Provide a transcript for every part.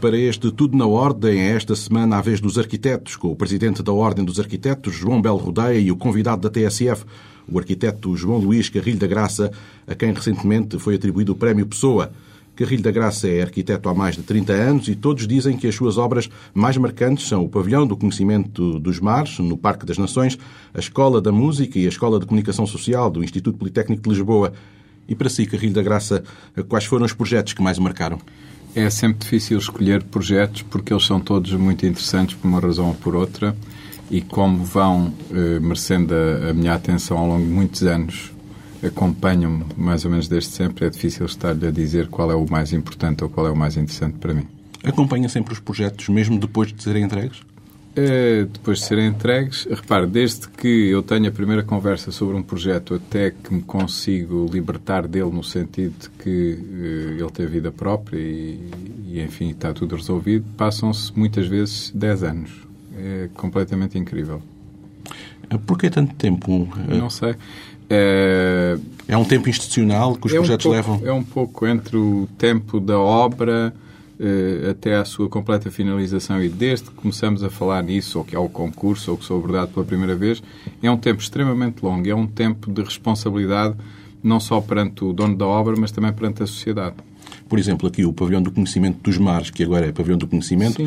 para este Tudo na Ordem, é esta semana à vez dos arquitetos, com o presidente da Ordem dos Arquitetos, João Belo Rodeia, e o convidado da TSF, o arquiteto João Luís Carrilho da Graça, a quem recentemente foi atribuído o Prémio Pessoa. Carrilho da Graça é arquiteto há mais de 30 anos e todos dizem que as suas obras mais marcantes são o Pavilhão do Conhecimento dos Mares, no Parque das Nações, a Escola da Música e a Escola de Comunicação Social do Instituto Politécnico de Lisboa. E para si, Carrilho da Graça, quais foram os projetos que mais o marcaram? É sempre difícil escolher projetos porque eles são todos muito interessantes por uma razão ou por outra e como vão eh, merecendo a, a, minha atenção ao longo de muitos anos, acompanham-me mais ou menos desde sempre, é difícil estar-lhe a dizer qual é o mais importante ou qual é o mais interessante para mim. Acompanha sempre os projetos, mesmo depois de serem entregues? Uh, depois de serem entregues, repare, desde que eu tenho a primeira conversa sobre um projeto até que me consigo libertar dele no sentido de que uh, ele tem vida própria e, e, enfim, está tudo resolvido, passam-se muitas vezes 10 anos. É completamente incrível. Por que tanto tempo? Não sei. É, é um tempo institucional que os é projetos um pouco, levam? É um pouco entre o tempo da obra eh, até à sua completa finalização. E desde que começamos a falar nisso, ou que há o concurso, ou que sou abordado pela primeira vez, é um tempo extremamente longo, é um tempo de responsabilidade não só perante o dono da obra, mas também perante a sociedade. Por exemplo, aqui o Pavilhão do Conhecimento dos Mares, que agora é Pavilhão do Conhecimento,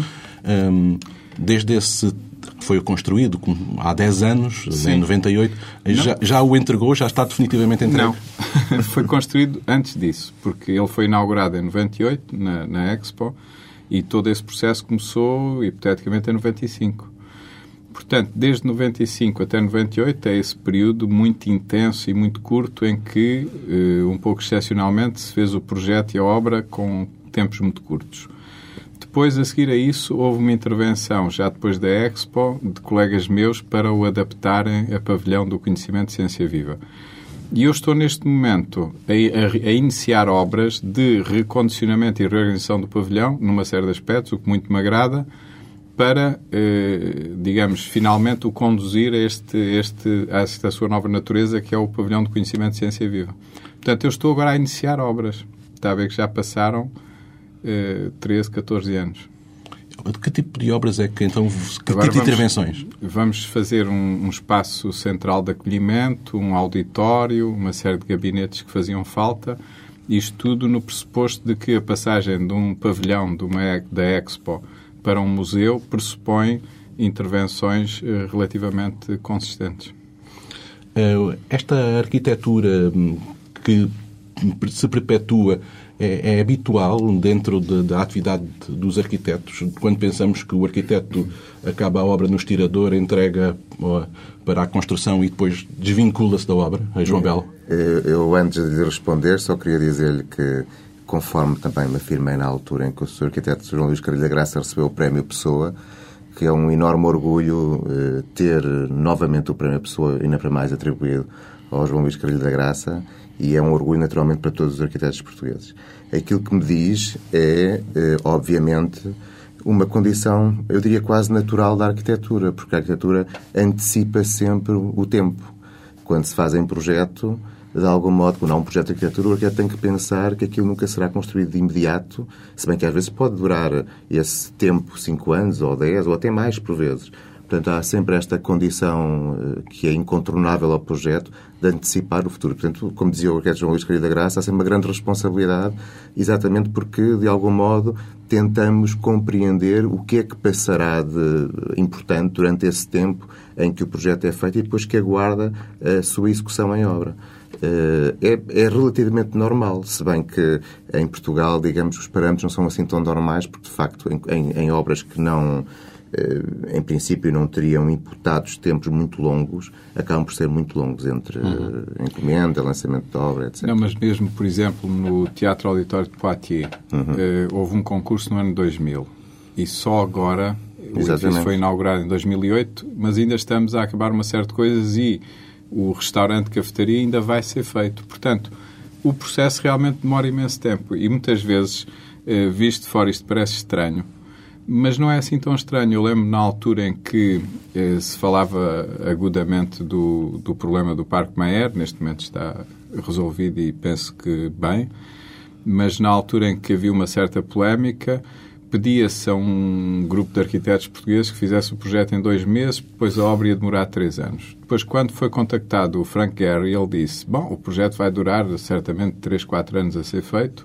um, desde esse foi construído há 10 anos, Sim. em 98, já, já, o entregou, já está definitivamente entregue? Não, foi construído antes disso, porque ele foi inaugurado em 98, na, na Expo, e todo esse processo começou, hipoteticamente, em 95. Portanto, desde 95 até 98 é esse período muito intenso e muito curto em que, eh, um pouco excepcionalmente, se fez o projeto e a obra com tempos muito curtos. Depois, a seguir a isso, houve uma intervenção, já depois da Expo, de colegas meus para o adaptarem a pavilhão do conhecimento de ciência viva. E eu estou neste momento a, a, a, iniciar obras de recondicionamento e reorganização do pavilhão, numa série de aspectos, o que muito me agrada, para, eh, digamos, finalmente o conduzir a, este, este, a esta sua nova natureza, que é o pavilhão de conhecimento de ciência viva. Portanto, eu estou agora a iniciar obras. Está a ver que já passaram 13, eh, 14 anos. De que tipo de obras é que então. Que Agora tipo de intervenções? Vamos fazer um, um, espaço central de acolhimento, um auditório, uma série de gabinetes que faziam falta. Isto tudo no pressuposto de que a passagem de um pavilhão de uma, da Expo para um museu pressupõe intervenções eh, relativamente consistentes. Eh, esta arquitetura hum, que se perpetua é, é habitual dentro de, da atividade dos arquitetos. Quando pensamos que o arquiteto acaba a obra no estirador, entrega para a construção e depois desvincula-se da obra, a João Belo? Eu, antes de responder, só queria dizer-lhe que, conforme também me afirmei na altura em que o Sr. Arquiteto João Luís Carrilho da Graça recebeu o Prémio Pessoa, que é um enorme orgulho eh, ter novamente o Prémio Pessoa, ainda para mais atribuído ao João Luís Carrilho da Graça, e é um orgulho naturalmente para todos os arquitetos portugueses. Aquilo que me diz é, eh, obviamente, uma condição, eu diria quase natural da arquitetura, porque a arquitetura antecipa sempre o tempo. Quando se faz em projeto, de algum modo, quando há um projeto de arquitetura, o arquiteto tem que pensar que aquilo nunca será construído de imediato, se bem que às vezes pode durar esse tempo, 5 anos, ou 10, ou até mais por vezes. Portanto, há sempre esta condição eh, que é incontornável ao projeto de antecipar o futuro. Portanto, como dizia o arquiteto João Luís Querido da Graça, há sempre uma grande responsabilidade, exatamente porque, de algum modo, tentamos compreender o que é que passará de importante durante esse tempo em que o projeto é feito e depois que aguarda a sua execução em obra. Eh, é, é, relativamente normal, se bem que em Portugal, digamos, os parâmetros não são assim tão normais, porque de facto em, em, obras que não em princípio não teriam imputados tempos muito longos, acabam por ser muito longos entre uhum. encomenda, lançamento de obra, etc. Não, mas mesmo, por exemplo, no Teatro Auditório de Poitiers, uhum. eh, houve um concurso no ano 2000 e só agora, o edifício foi inaugurado em 2008, mas ainda estamos a acabar uma série de coisas e o restaurante cafetaria ainda vai ser feito. Portanto, o processo realmente demora imenso tempo e muitas vezes, eh, visto de fora, isto parece estranho, mas não é assim tão estranho. Eu lembro na altura em que eh, se falava agudamente do, do problema do Parque Mayer, neste momento está resolvido e penso que bem, mas na altura em que havia uma certa polémica, pedia-se a um grupo de arquitetos portugueses que fizesse o projeto em dois meses, depois a obra ia demorar três anos. Depois, quando foi contactado o Frank Gehry, ele disse, bom, o projeto vai durar certamente três, quatro anos a ser feito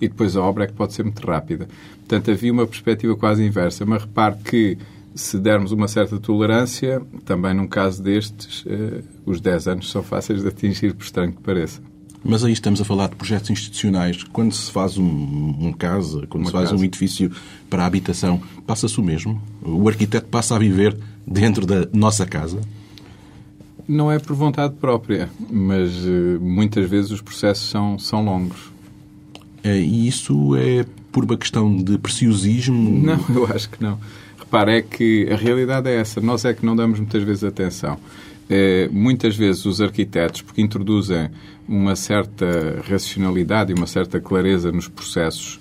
e depois a obra é que pode ser muito rápida. Portanto, havia uma perspectiva quase inversa. Mas repare que se dermos uma certa tolerância, também num caso destes, eh, os 10 anos são fáceis de atingir, por estranho que pareça. Mas aí estamos a falar de projetos institucionais. Quando se faz um, um casa, quando uma se faz casa. um edifício para a habitação, passa-se o mesmo? O arquiteto passa a viver dentro da nossa casa? Não é por vontade própria, mas uh, muitas vezes os processos são, são longos. É, e isso é por uma questão de preciosismo? Não, eu acho que não. Repare, é que a realidade é essa. Nós é que não damos muitas vezes atenção. É, muitas vezes os arquitetos, porque introduzem uma certa racionalidade e uma certa clareza nos processos,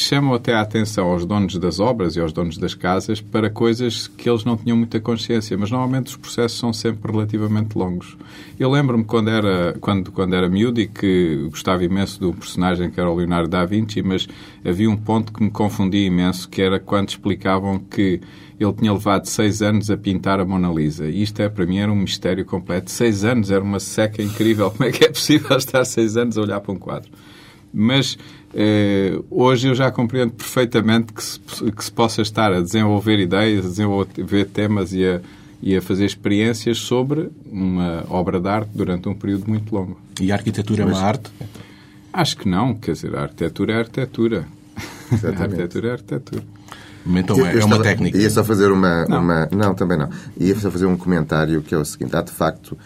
chamam até a atenção aos donos das obras e aos donos das casas para coisas que eles não tinham muita consciência, mas normalmente os processos são sempre relativamente longos. Eu lembro-me quando era, quando, quando era miúdo e que gostava imenso do personagem que era o Leonardo da Vinci, mas havia um ponto que me confundia imenso, que era quando explicavam que ele tinha levado seis anos a pintar a Mona Lisa. E isto é, para mim, era um mistério completo. Seis anos era uma seca incrível. Como é que é possível estar seis anos a olhar para um quadro? Mas hoje eu já compreendo perfeitamente que se, que se possa estar a desenvolver ideias, a desenvolver temas e a, e a fazer experiências sobre uma obra de arte durante um período muito longo. E a arquitetura Mas, é uma arte? Acho que não. Quer dizer, a arquitetura é arquitetura. Exatamente. A arquitetura é arquitetura. Então é, é uma técnica. Ia só fazer uma não. uma. Não, também não. Ia só fazer um comentário que é o seguinte: há de facto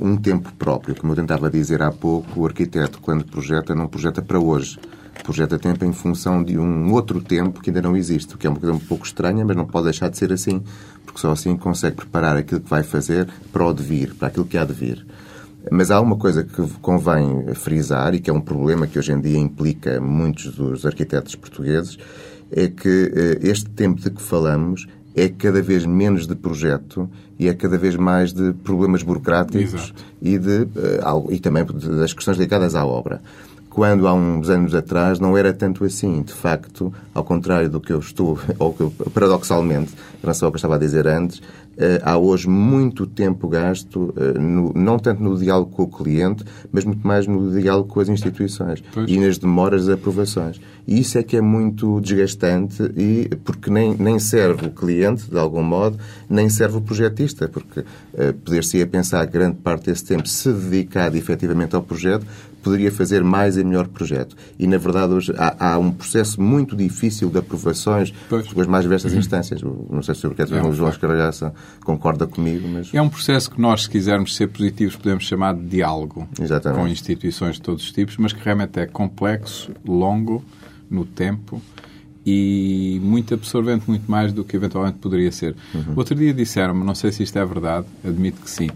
um tempo próprio. Como eu tentava dizer há pouco, o arquiteto, quando projeta, não projeta para hoje. Projeta tempo em função de um outro tempo que ainda não existe, o que é uma coisa um pouco estranha, mas não pode deixar de ser assim, porque só assim consegue preparar aquilo que vai fazer para o devir, para aquilo que há de vir. Mas há uma coisa que convém frisar e que é um problema que hoje em dia implica muitos dos arquitetos portugueses, é que eh, este tempo de que falamos é cada vez menos de projeto e é cada vez mais de problemas burocráticos e, de, uh, e também das questões ligadas à obra. Quando há uns anos atrás não era tanto assim. De facto, ao contrário do que eu estou, ou que eu, paradoxalmente, em relação ao que eu estava a dizer antes, eh, há hoje muito tempo gasto, eh, no, não tanto no diálogo com o cliente, mas muito mais no diálogo com as instituições pois. e nas demoras de aprovações. E isso é que é muito desgastante e porque nem, nem serve o cliente, de algum modo, nem serve o projetista, porque uh, poder-se-ia pensar que grande parte desse tempo se dedicado efetivamente ao projeto poderia fazer mais e melhor projeto. E, na verdade, hoje há, há um processo muito difícil de aprovações com as mais diversas uhum. instâncias. Não sei se o arquiteto é um João Escaralhaça concorda comigo, mas... É um processo que nós, se quisermos ser positivos, podemos chamar de diálogo Exatamente. com instituições de todos os tipos, mas que realmente é complexo, longo, no tempo e muito absorvente, muito mais do que eventualmente poderia ser. Uhum. Outro dia disseram-me, não sei se isto é verdade, admito que sim,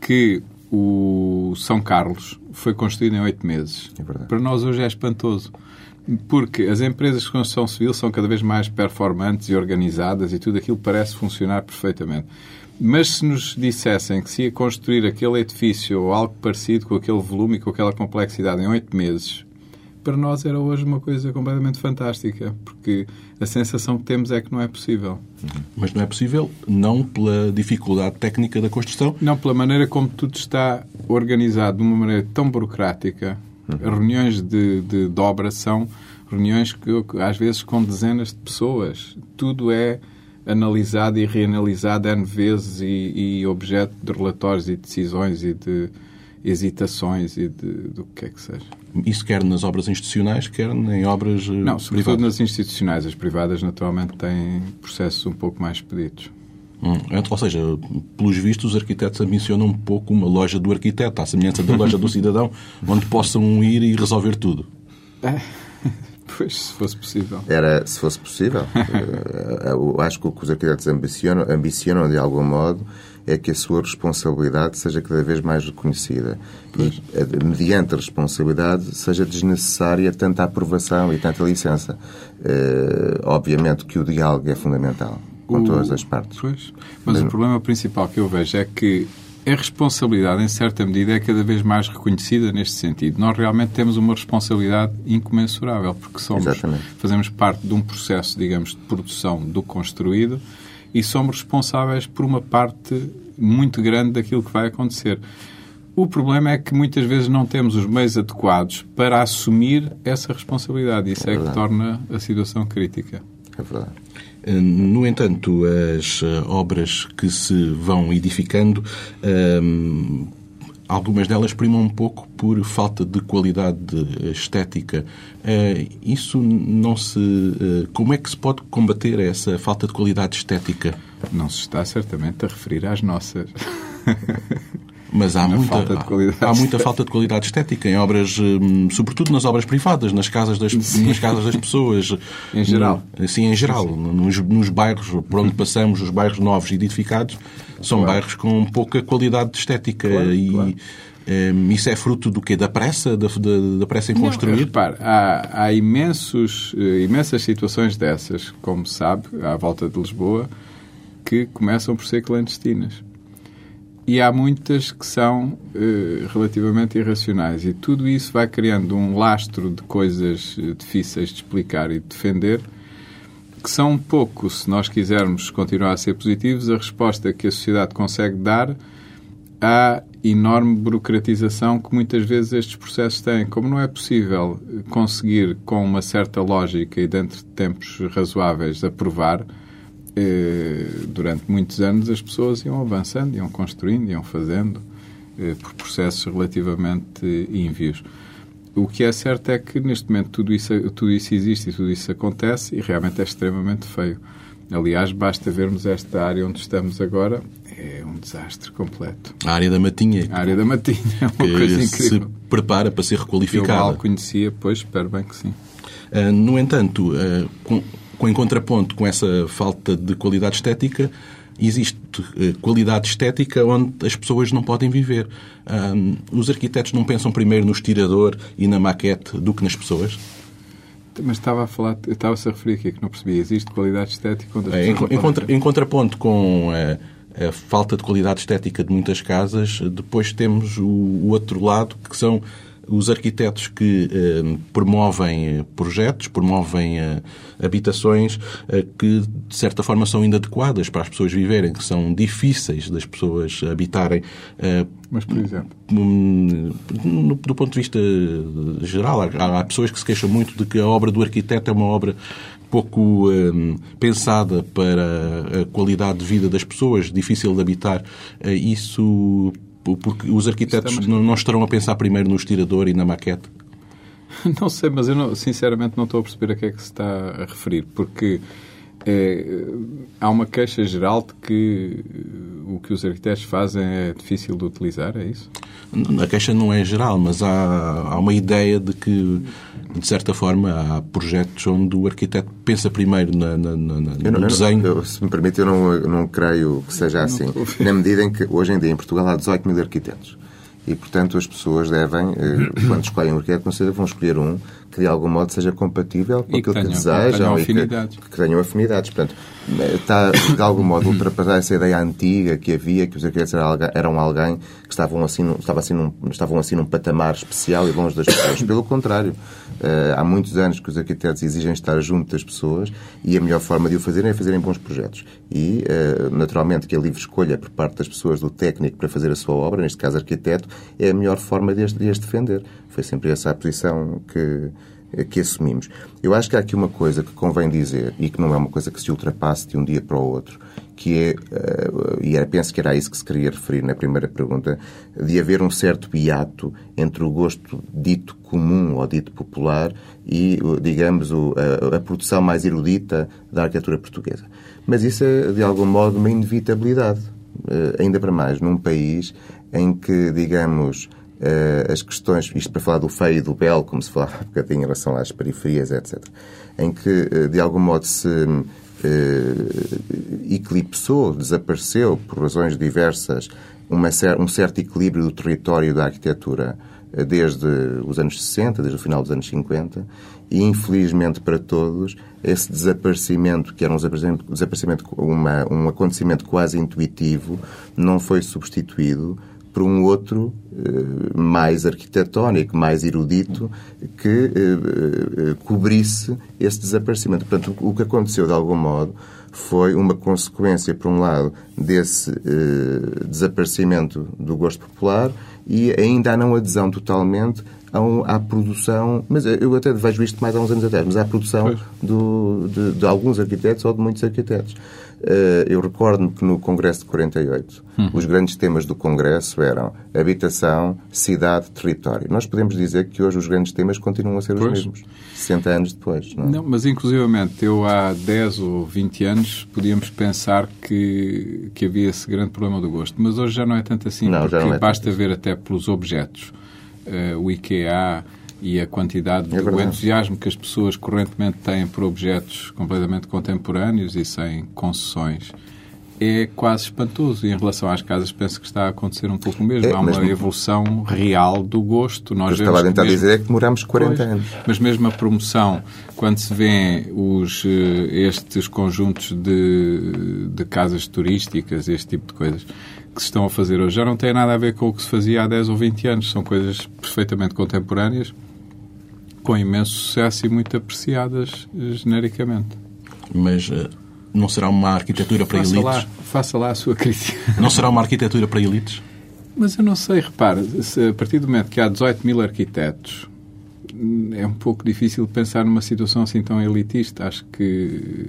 que o São Carlos foi construído em oito meses. É Para nós hoje é espantoso. Porque as empresas de construção civil são cada vez mais performantes e organizadas e tudo aquilo parece funcionar perfeitamente. Mas se nos dissessem que se ia construir aquele edifício ou algo parecido com aquele volume e com aquela complexidade em oito meses, para nós era hoje uma coisa completamente fantástica, porque a sensação que temos é que não é possível. Mas não é possível não pela dificuldade técnica da construção? Não, pela maneira como tudo está organizado de uma maneira tão burocrática. Uhum. Reuniões de, de, de obra são reuniões que, às vezes, com dezenas de pessoas. Tudo é analisado e reanalisado N vezes e, e objeto de relatórios e decisões e de hesitações e de, do que é que seja. Isso quer nas obras institucionais, quer em obras eh, Não, sobretudo privadas. nas institucionais. As privadas, naturalmente, têm processos um pouco mais expeditos. Hum, ou seja, pelos vistos, os arquitetos ambicionam um pouco uma loja do arquiteto, à semelhança da loja do cidadão, onde possam ir e resolver tudo. Pois, se fosse possível. Era, se fosse possível. Eh, eu acho que o que os arquitetos ambicionam, ambicionam de algum modo é que a sua responsabilidade seja cada vez mais reconhecida. Pois. E, eh, mediante a responsabilidade, seja desnecessária tanta aprovação e tanta licença. Uh, obviamente que o diálogo é fundamental com o... todas as partes. Pois. Mas, Mas o problema principal que eu vejo é que a responsabilidade, em certa medida, é cada vez mais reconhecida neste sentido. Nós realmente temos uma responsabilidade incomensurável, porque somos, Exatamente. fazemos parte de um processo, digamos, de produção do construído e somos responsáveis por uma parte muito grande daquilo que vai acontecer. O problema é que muitas vezes não temos os meios adequados para assumir essa responsabilidade. Isso é, que torna a situação crítica. É verdade. No entanto, as eh, obras que se vão edificando, um, algumas delas primam um pouco por falta de qualidade estética. Uh, isso não se. Como é que se pode combater essa falta de qualidade estética? Não se está certamente a referir às nossas. Mas há muita, há muita falta de qualidade estética em obras, hum, sobretudo nas obras privadas, nas casas das, nas casas das pessoas. em geral. Sim, em geral. Sim, sim. Nos, nos, bairros por onde passamos, os bairros novos edificados, são claro. bairros com pouca qualidade estética. Claro, e claro. Um, isso é fruto do quê? Da pressa? Da, da, da pressa em construir? Não, repare, há, há imensos, eh, imensas situações dessas, como sabe, à volta de Lisboa, que começam por ser clandestinas e há muitas que são uh, relativamente irracionais. E tudo isso vai criando um lastro de coisas uh, difíceis de explicar e de defender, que são um pouco, se nós quisermos continuar a ser positivos, a resposta que a sociedade consegue dar à enorme burocratização que muitas vezes estes processos têm. Como não é possível conseguir, com uma certa lógica e dentro de tempos razoáveis, aprovar eh, durante muitos anos as pessoas iam avançando, iam construindo, iam fazendo eh, por processos relativamente ínvios. O que é certo é que neste momento tudo isso, tudo isso existe e tudo isso acontece e realmente é extremamente feio. Aliás, basta vermos esta área onde estamos agora, é um desastre completo. A área da Matinha. A área da Matinha é uma coisa incrível. se prepara para ser requalificada. Eu mal conhecia, pois espero bem que sim. Uh, no entanto, uh, com em contraponto com essa falta de qualidade estética, existe eh, qualidade estética onde as pessoas não podem viver. Um, os arquitetos não pensam primeiro no estirador e na maquete do que nas pessoas? Mas estava a falar, estava-se a referir aqui que não percebi. Existe qualidade estética onde as é, em, em, contra, em, contraponto com a, a, falta de qualidade estética de muitas casas, depois temos o, o outro lado, que são os arquitetos que eh, promovem projetos, promovem eh, habitações eh, que, de certa forma, são inadequadas para as pessoas viverem, que são difíceis das pessoas habitarem. Eh, Mas, por exemplo? do ponto de vista geral, há, há, pessoas que se queixam muito de que a obra do arquiteto é uma obra pouco eh, pensada para a qualidade de vida das pessoas, difícil de habitar. isso porque os arquitetos Estamos... não estarão a pensar primeiro no estirador e na maquete? Não sei, mas eu não, sinceramente não estou a perceber a que é que se está a referir, porque é, há uma queixa geral de que o que os arquitetos fazem é difícil de utilizar, é isso? A queixa não é geral, mas há, há uma ideia de que, de certa forma, há projetos onde o arquiteto pensa primeiro na, na, na, no não, desenho. Eu, se me permite, eu não, não creio que seja assim. Na medida em que, hoje em dia, em Portugal, há 18 mil arquitetos. E, portanto, as pessoas devem, eh, quando escolhem um arquiteto, vão escolher um que de algum modo seja compatível com e aquilo que, tenham, que desejam e que, que, tenham afinidades. Portanto, está de algum modo ultrapassar essa ideia antiga que havia, que os arquitetos eram alguém que estavam assim, estavam assim, num, estavam assim num patamar especial e longe das pessoas. Pelo contrário, eh, há muitos anos que os arquitetos exigem estar junto das pessoas e a melhor forma de o fazerem é fazerem bons projetos. E, eh, naturalmente, que a livre escolha por parte das pessoas, do técnico, para fazer a sua obra, neste caso arquiteto, é a melhor forma de as, de as defender. Foi sempre essa a posição que, que assumimos. Eu acho que há aqui uma coisa que convém dizer e que não é uma coisa que se ultrapasse de um dia para o outro, que é, uh, e era, penso que era isso que se queria referir na primeira pergunta, de haver um certo hiato entre o gosto dito comum ou dito popular e, digamos, a, a, produção mais erudita da arquitetura portuguesa. Mas isso é, de algum modo, uma inevitabilidade. Uh, ainda para mais num país em que, digamos, uh, as questões, isto para falar do feio e do belo, como se falava há bocadinho em relação às periferias, etc., em que, uh, de algum modo, se uh, eclipsou, desapareceu, por razões diversas, uma, um certo equilíbrio do território da arquitetura desde os anos 60, desde o final dos anos 50, e infelizmente para todos, esse desaparecimento, que era um desaparecimento, uma, um acontecimento quase intuitivo, não foi substituído por um outro eh, mais arquitetónico, mais erudito, que eh, eh, cobrisse esse desaparecimento. Portanto, o que aconteceu, de algum modo, foi uma consequência, por um lado, desse desaparecimento do gosto popular e ainda a não adesão totalmente à produção, mas eu até vejo isto mais há uns anos atrás, mas à produção do, de, de, alguns arquitetos ou de muitos arquitetos. Eh, eu recordo-me que no Congresso de 48, uhum. os grandes temas do Congresso eram habitação, cidade, território. Nós podemos dizer que hoje os grandes temas continuam a ser pois. os mesmos, 60 anos depois. Não, é? não, mas inclusivamente eu há 10 ou 20 anos podíamos pensar que, que havia esse grande problema do gosto, mas hoje já não é tanto assim, não, porque é basta ver até pelos objetos uh, o IKEA e a quantidade, é o entusiasmo que as pessoas correntemente têm por objetos completamente contemporâneos e sem concessões é quase espantoso. E em relação às casas, penso que está a acontecer um pouco o mesmo. É, Há uma evolução real do gosto. Nós eu estava a tentar mesmo... dizer é que demoramos 40 pois, anos. Mas mesmo a promoção, quando se vê os, eh, estes conjuntos de, de casas turísticas, este tipo de coisas, que se estão a fazer hoje já não tem nada a ver com o que se fazia há 10 ou 20 anos. São coisas perfeitamente contemporâneas, com imenso sucesso e muito apreciadas eh, genericamente. Mas uh, não será uma arquitetura para faça elites? Lá, faça lá a sua crítica. Não será uma arquitetura para elites? Mas eu não sei, repare, se a partir do momento que há 18 mil arquitetos, é um pouco difícil pensar numa situação assim tão elitista. Acho que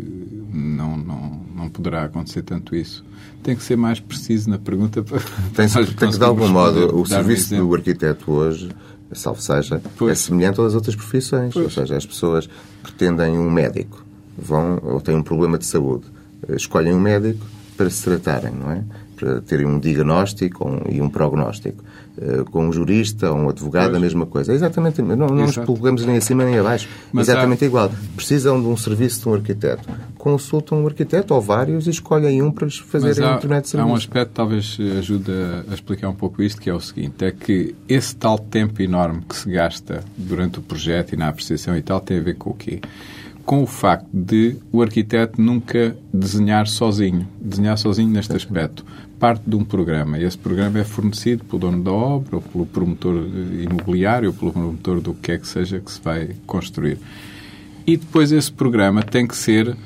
não, não, não poderá acontecer tanto isso. Tem que ser mais preciso na pergunta para. Tem, tem que, de algum modo, o serviço do arquiteto hoje, salvo seja, é pois. é semelhante às outras profissões. Pois. Ou seja, as pessoas pretendem um médico, vão ou têm um problema de saúde, escolhem um médico para se tratarem, não é? Para terem um diagnóstico e um prognóstico. Eh, com um jurista ou um advogado, pois. a mesma coisa. É exatamente, não, não nos colocamos nem acima nem abaixo. Mas exatamente há... igual. Precisam de um serviço de um arquiteto. Consultam um arquiteto ou vários e escolhem um para lhes fazerem um internet de serviço. Há um aspecto que talvez ajude a explicar um pouco isto, que é o seguinte, é que esse tal tempo enorme que se gasta durante o projeto e na apreciação e tal tem a ver com o quê? com o facto de o arquiteto nunca desenhar sozinho, desenhar sozinho neste aspecto parte de um programa. Esse programa é fornecido pelo dono da obra, ou pelo promotor imobiliário, ou pelo promotor do que é que seja que se vai construir. E depois esse programa tem que ser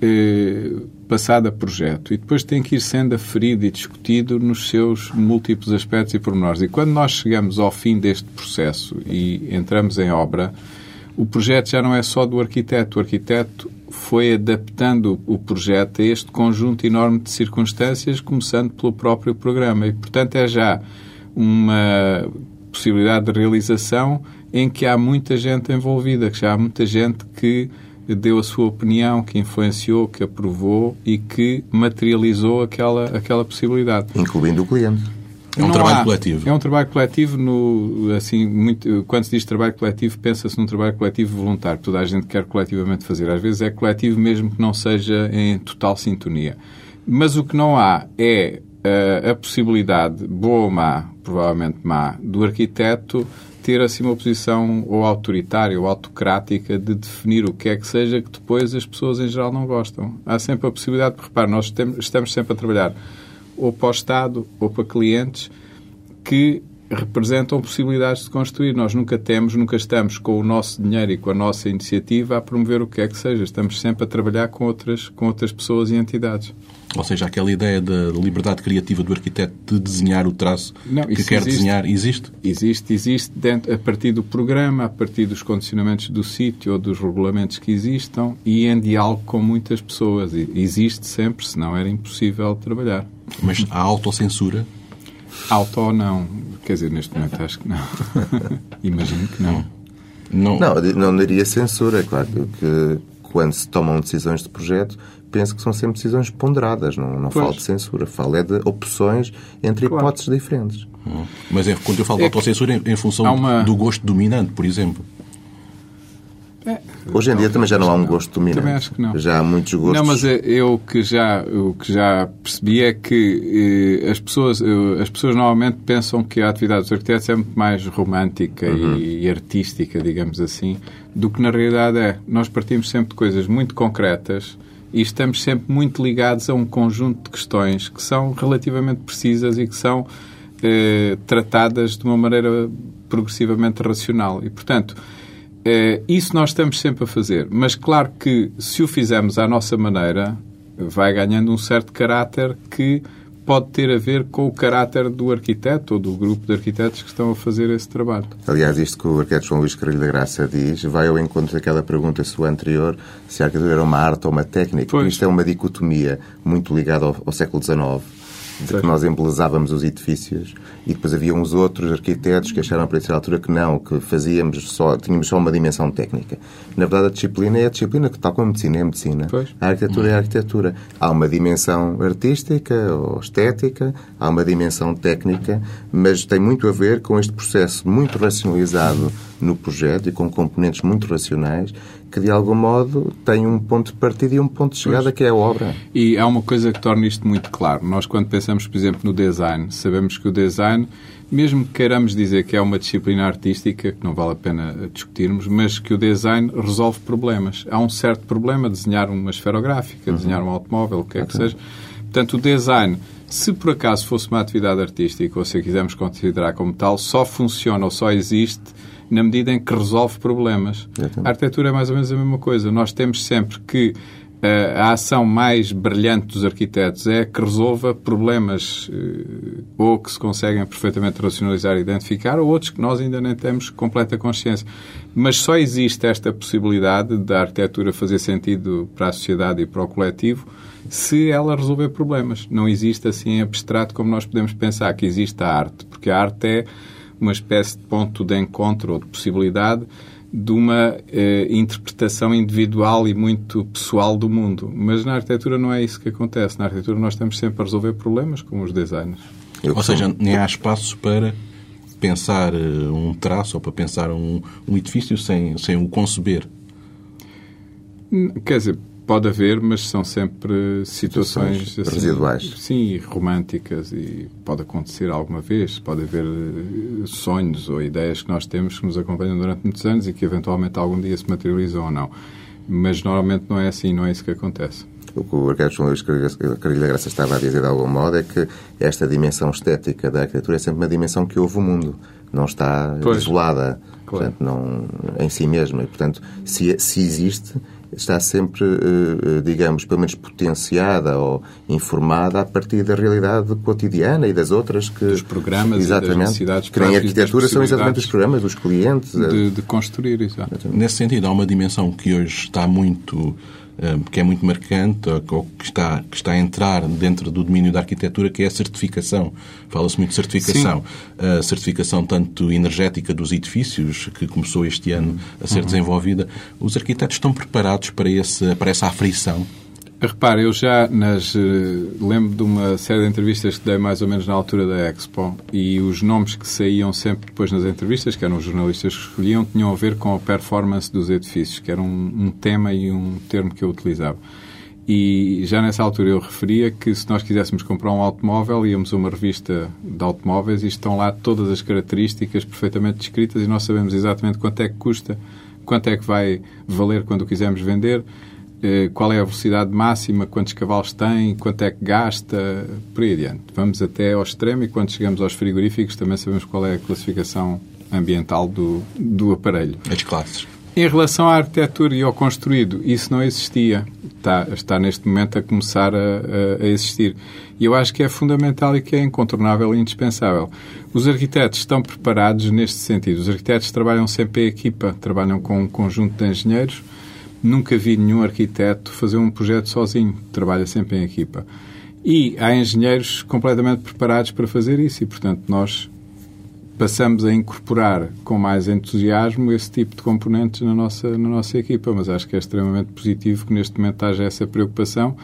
eh, passado a projeto e depois tem que ir sendo aferido e discutido nos seus múltiplos aspectos e pormenores. E quando nós chegamos ao fim deste processo e entramos em obra, o projeto já não é só do arquiteto. O arquiteto foi adaptando o projeto a este conjunto enorme de circunstâncias, começando pelo próprio programa. E, portanto, é já uma possibilidade de realização em que há muita gente envolvida, que já há muita gente que deu a sua opinião, que influenciou, que aprovou e que materializou aquela, aquela possibilidade. Incluindo o cliente. É um trabalho há. coletivo. É um trabalho coletivo, no, assim, muito, quando se diz trabalho coletivo, pensa-se num trabalho coletivo voluntário. Toda a gente quer coletivamente fazer. Às vezes é coletivo mesmo que não seja em total sintonia. Mas o que não há é uh, a possibilidade, boa ou má, provavelmente má, do arquiteto ter assim uma posição ou autoritária ou autocrática de definir o que é que seja que depois as pessoas em geral não gostam. Há sempre a possibilidade, porque repare, nós estamos sempre a trabalhar ou para o Estado ou para clientes que representam possibilidades de construir. Nós nunca temos, nunca estamos com o nosso dinheiro e com a nossa iniciativa a promover o que é que seja. Estamos sempre a trabalhar com outras, com outras pessoas e entidades. Ou seja, aquela ideia da liberdade criativa do arquiteto de desenhar o traço Não, que quer existe, desenhar, existe? Existe, existe dentro, a partir do programa, a partir dos condicionamentos do sítio ou dos regulamentos que existam e em diálogo com muitas pessoas. Existe sempre, senão era impossível trabalhar. Mas há autocensura? Auto não? Quer dizer, neste momento acho que não. Imagino que não. Não, não, não diria censura. É claro que quando se tomam decisões de projeto, penso que são sempre decisões ponderadas. Não, não falo de censura. Falo é de opções entre claro. hipóteses diferentes. Hum. Mas é, quando eu falo é de autocensura, em, em função uma... do gosto dominante, por exemplo. É Hoje em dia também já não há um gosto dominante. Também acho que não. Já há muitos gostos. Não, mas é, eu que já, o que já percebi é que eh, as, pessoas, eh, as pessoas normalmente pensam que a atividade dos arquitetos é muito mais romântica Uhum. e, e artística, digamos assim, do que na realidade é. Nós partimos sempre de coisas muito concretas e estamos sempre muito ligados a um conjunto de questões que são relativamente precisas e que são eh, tratadas de uma maneira progressivamente racional. E, portanto, isso nós estamos sempre a fazer. Mas, claro que se o fizermos à nossa maneira, vai ganhando um certo caráter que pode ter a ver com o caráter do arquiteto ou do grupo de arquitetos que estão a fazer esse trabalho. Aliás, isto que o arquiteto João Luís Carrilho da Graça diz vai ao encontro daquela pergunta sua anterior se a arquitetura era uma arte ou uma técnica. Pois. Isto é uma dicotomia muito ligada ao, ao século XIX, de que nós embelezávamos os edifícios e depois havia uns outros arquitetos que acharam para essa altura que não, que fazíamos só, tínhamos só uma dimensão técnica. Na verdade, a disciplina é a disciplina, que tal como a medicina é a medicina. Pois. A arquitetura é a arquitetura. Há uma dimensão artística ou estética, há uma dimensão técnica, mas tem muito a ver com este processo muito racionalizado no projeto e com componentes muito racionais que, de algum modo, tem um ponto de partida e um ponto de chegada que é a obra. E há uma coisa que torna isto muito claro. Nós, quando pensamos, por exemplo, no design, sabemos que o design, mesmo que queiramos dizer que é uma disciplina artística, que não vale a pena discutirmos, mas que o design resolve problemas. Há um certo problema desenhar uma esferográfica, desenhar um automóvel, o que é que seja. Portanto, o design, se por acaso fosse uma atividade artística, ou se a quisermos considerar como tal, só funciona ou só existe na medida em que resolve problemas. A arquitetura é mais ou menos a mesma coisa. Nós temos sempre que a ação mais brilhante dos arquitetos é que resolva problemas eh, ou que se conseguem perfeitamente racionalizar e identificar, ou outros que nós ainda nem temos completa consciência. Mas só existe esta possibilidade da arquitetura fazer sentido para a sociedade e para o coletivo se ela resolver problemas. Não existe assim em abstrato como nós podemos pensar que existe a arte, porque a arte é uma espécie de ponto de encontro ou de possibilidade de uma eh, interpretação individual e muito pessoal do mundo. Mas na arquitetura não é isso que acontece. Na arquitetura nós estamos sempre a resolver problemas, como os designers. Ou seja, nem há espaço para pensar eh, um traço ou para pensar um, um edifício sem, sem o conceber. Quer dizer, pode haver, mas são sempre situações, Situações residuais. Sim, românticas e pode acontecer alguma vez. Pode haver eh, sonhos ou ideias que nós temos que nos acompanham durante muitos anos e que eventualmente algum dia se materializam ou não. Mas normalmente não é assim, não é isso que acontece. O que o arquiteto João Luís Carrilho da Graça estava a dizer de algum modo é que esta dimensão estética da arquitetura é sempre uma dimensão que houve o mundo. Não está Pois. isolada Claro. portanto, não, em si mesma. E, portanto, se, se existe, está sempre, eh, eh, digamos, pelo menos potenciada ou informada a partir da realidade cotidiana e das outras que... Dos programas e das exatamente, necessidades que das arquitetura são exatamente os programas dos clientes. eh, De, de construir, exato. Nesse sentido, há uma dimensão que hoje está muito, que é muito marcante, ou que está, que está a entrar dentro do domínio da arquitetura, que é a certificação. Fala-se muito de certificação. A certificação tanto energética dos edifícios, que começou este ano a ser desenvolvida. Os arquitetos estão preparados para, esse, para essa aflição? Repare, eu já nas, eh, lembro de uma série de entrevistas que dei mais ou menos na altura da Expo e os nomes que saíam sempre depois nas entrevistas, que eram os jornalistas que escolhiam, tinham a ver com a performance dos edifícios, que era um, um tema e um termo que eu utilizava. E já nessa altura eu referia que se nós quiséssemos comprar um automóvel, íamos a uma revista de automóveis e estão lá todas as características perfeitamente descritas e nós sabemos exatamente quanto é que custa, quanto é que vai valer quando o quisermos vender, eh, qual é a velocidade máxima, quantos cavalos tem, quanto é que gasta, por aí adiante. Vamos até ao extremo e quando chegamos aos frigoríficos também sabemos qual é a classificação ambiental do, do aparelho. As classes. Em relação à arquitetura e ao construído, isso não existia. Está, está neste momento a começar a, a- a existir. E eu acho que é fundamental e que é incontornável e indispensável. Os arquitetos estão preparados neste sentido. Os arquitetos trabalham sempre em equipa, trabalham com um conjunto de engenheiros. Nunca vi nenhum arquiteto fazer um projeto sozinho, trabalha sempre em equipa. E há engenheiros completamente preparados para fazer isso e, portanto, nós passamos a incorporar com mais entusiasmo esse tipo de componentes na nossa, na nossa equipa, mas acho que é extremamente positivo que neste momento haja essa preocupação,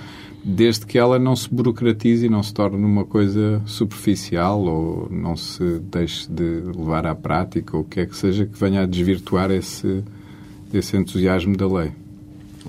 desde que ela não se burocratize e não se torne uma coisa superficial ou não se deixe de levar à prática ou o que é que seja que venha a desvirtuar esse, desse entusiasmo da lei.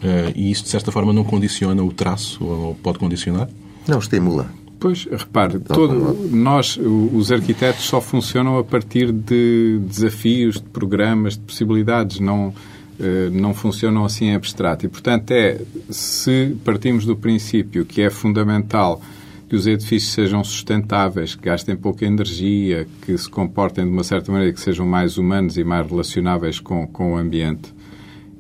Uh, e isso, de certa forma, não condiciona o traço, ou pode condicionar? Não, estimula. Pois, repare, todo, nós, os arquitetos, só funcionam a partir de desafios, de programas, de possibilidades, não, eh, não funcionam assim em abstrato. E, portanto, é, se partimos do princípio que é fundamental que os edifícios sejam sustentáveis, que gastem pouca energia, que se comportem de uma certa maneira, que sejam mais humanos e mais relacionáveis com, com o ambiente,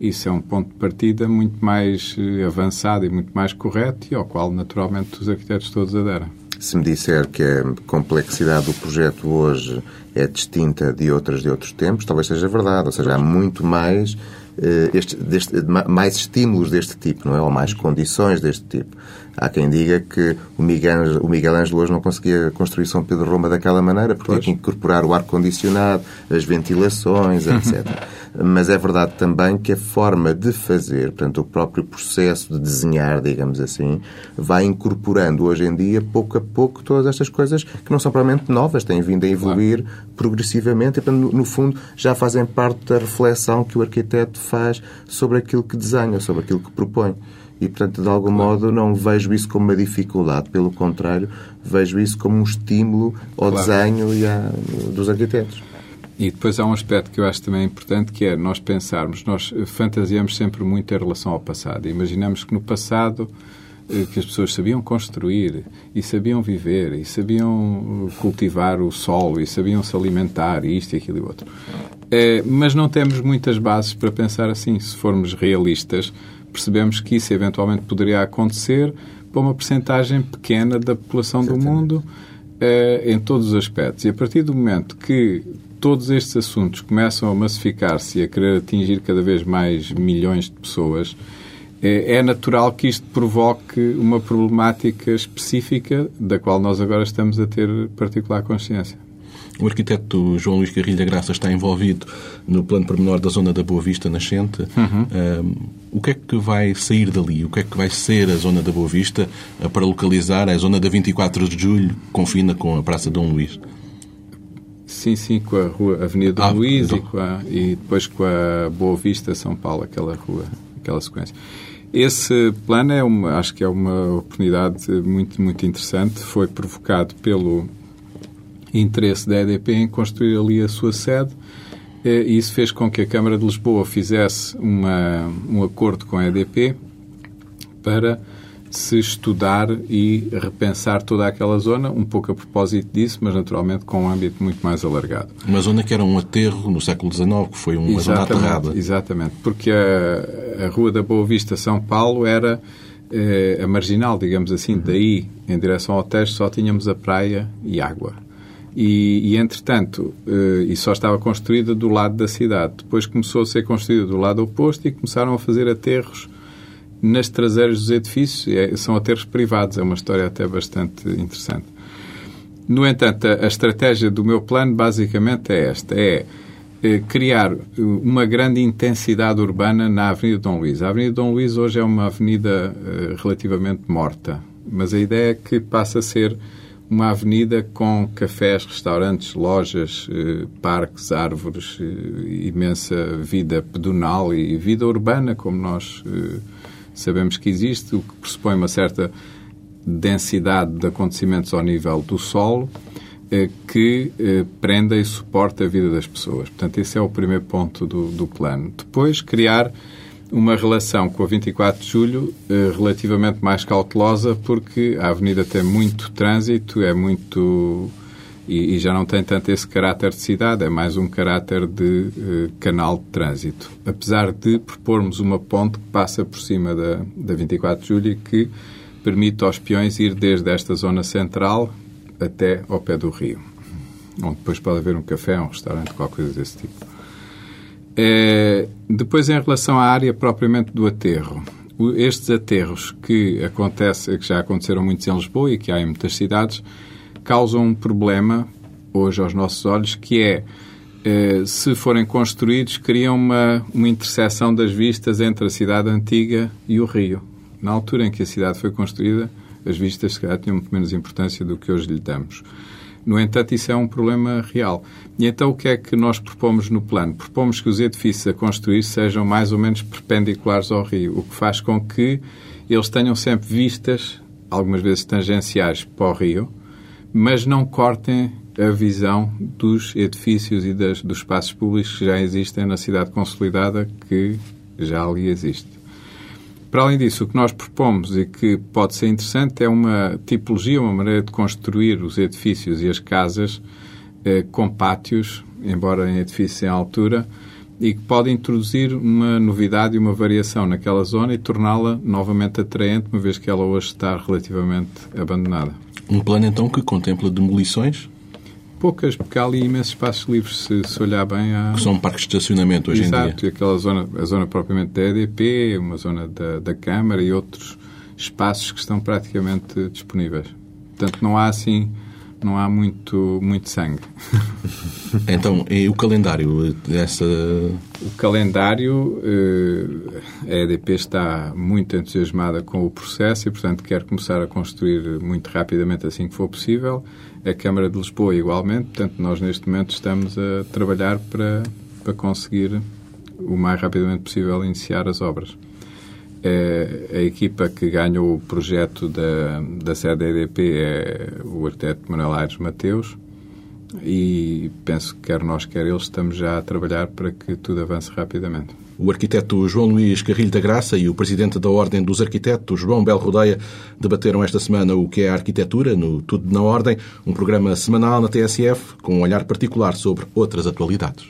isso é um ponto de partida muito mais eh, avançado e muito mais correto e ao qual, naturalmente, os arquitetos todos aderem. Se me disser que a complexidade do projeto hoje é distinta de outras de outros tempos, talvez seja verdade. Ou seja, há muito mais, eh, este, deste, mais estímulos deste tipo, não é? Ou mais condições deste tipo. Há quem diga que o Miguel, o Miguel Ângelo hoje não conseguia construir São Pedro Roma daquela maneira, porque tinha que incorporar o ar-condicionado, as ventilações, etc. Mas é verdade também que a forma de fazer, portanto, o próprio processo de desenhar, digamos assim, vai incorporando hoje em dia, pouco a pouco, todas estas coisas que não são propriamente novas, têm vindo a evoluir claro. progressivamente e, portanto, no fundo, já fazem parte da reflexão que o arquiteto faz sobre aquilo que desenha, sobre aquilo que propõe e, portanto, de algum claro. modo, não vejo isso como uma dificuldade. Pelo contrário, vejo isso como um estímulo ao claro. desenho e a, dos arquitetos. E depois há um aspecto que eu acho também importante, que é nós pensarmos, nós fantasiamos sempre muito em relação ao passado. Imaginamos que no passado eh, que as pessoas sabiam construir e sabiam viver e sabiam eh, cultivar o solo e sabiam se alimentar e isto e aquilo e outro. É, mas não temos muitas bases para pensar assim. Se formos realistas, percebemos que isso eventualmente poderia acontecer para uma percentagem pequena da população Exatamente. do mundo eh, em todos os aspectos. E a partir do momento que todos estes assuntos começam a massificar-se e a querer atingir cada vez mais milhões de pessoas, eh, é natural que isto provoque uma problemática específica da qual nós agora estamos a ter particular consciência. O arquiteto João Luís Carrilho da Graça está envolvido no plano pormenor da zona da Boa Vista Nascente. Uhum. Um, o que é que vai sair dali? O que é que vai ser a zona da Boa Vista para localizar a zona da 24 de Julho, que confina com a Praça Dom Luís? Sim, sim, com a rua Avenida Dom ah, Luís então. e, a, e, depois com a Boa Vista São Paulo, aquela rua, aquela sequência. Esse plano é uma, acho que é uma oportunidade muito, muito interessante. Foi provocado pelo interesse da EDP em construir ali a sua sede eh, e isso fez com que a Câmara de Lisboa fizesse uma, um acordo com a EDP para se estudar e repensar toda aquela zona, um pouco a propósito disso, mas naturalmente com um âmbito muito mais alargado. Uma zona que era um aterro no século XIX, que foi uma exatamente, zona aterrada. Exatamente, porque a, a Rua da Boa Vista, São Paulo, era eh, a marginal, digamos assim, uhum. daí em direção ao Tejo só tínhamos a praia e água. E, e entretanto, uh, e só estava construída do lado da cidade. Depois começou a ser construída do lado oposto e começaram a fazer aterros nas traseiras dos edifícios. É, são aterros privados, é uma história até bastante interessante. No entanto, a, a estratégia do meu plano basicamente é esta: é, é criar uma grande intensidade urbana na Avenida Dom Luís. A Avenida Dom Luís hoje é uma avenida uh, relativamente morta, mas a ideia é que passa a ser uma avenida com cafés, restaurantes, lojas, eh, parques, árvores, eh, imensa vida pedonal e vida urbana, como nós eh, sabemos que existe, o que pressupõe uma certa densidade de acontecimentos ao nível do solo que prenda e suporta a vida das pessoas. Portanto, esse é o primeiro ponto do, do plano. Depois, criar uma relação com a 24 de Julho eh, relativamente mais cautelosa, porque a avenida tem muito trânsito, é muito. E, e, já não tem tanto esse caráter de cidade, é mais um caráter de eh, canal de trânsito. Apesar de propormos uma ponte que passa por cima da, da 24 de Julho e que permite aos peões ir desde esta zona central até ao pé do rio, onde depois pode haver um café, um restaurante, qualquer coisa desse tipo. É, depois, em relação à área propriamente do aterro, estes aterros que, acontece, que já aconteceram muitos em Lisboa e que há em muitas cidades, causam um problema, hoje aos nossos olhos, que é, é se forem construídos, criam uma, uma interseção das vistas entre a cidade antiga e o rio. Na altura em que a cidade foi construída, as vistas, se calhar, tinham muito menos importância do que hoje lhe damos. No entanto, isso é um problema real. E então o que é que nós propomos no plano? Propomos que os edifícios a construir sejam mais ou menos perpendiculares ao rio, o que faz com que eles tenham sempre vistas, algumas vezes tangenciais, para o rio, mas não cortem a visão dos edifícios e das, dos espaços públicos que já existem na cidade consolidada, que já ali existe. Para além disso, o que nós propomos e que pode ser interessante é uma tipologia, uma maneira de construir os edifícios e as casas eh, com pátios, embora em edifícios em altura, e que pode introduzir uma novidade e uma variação naquela zona e torná-la novamente atraente, uma vez que ela hoje está relativamente abandonada. Um plano, então, que contempla demolições? poucas, porque há ali imensos espaços livres, se, se olhar bem. Há... Que são parques de estacionamento hoje Exato, em dia. Exato, e aquela zona, a zona propriamente da EDP, uma zona da, da Câmara e outros espaços que estão praticamente disponíveis. Portanto, não há assim não há muito, muito sangue. Então, e o calendário dessa... O calendário, eh, a EDP está muito entusiasmada com o processo e, portanto, quer começar a construir muito rapidamente assim que for possível. A Câmara de Lisboa, igualmente. Portanto, nós, neste momento, estamos a trabalhar para, para conseguir, o mais rapidamente possível, iniciar as obras. É, a equipa que ganhou o projeto da, da sede EDP é o arquiteto Manuel Aires Mateus e penso que quer nós, quer eles, estamos já a trabalhar para que tudo avance rapidamente. O arquiteto João Luís Carrilho da Graça e o presidente da Ordem dos Arquitetos, João Belo Rodeia, debateram esta semana o que é a arquitetura no Tudo na Ordem, um programa semanal na TSF com um olhar particular sobre outras atualidades.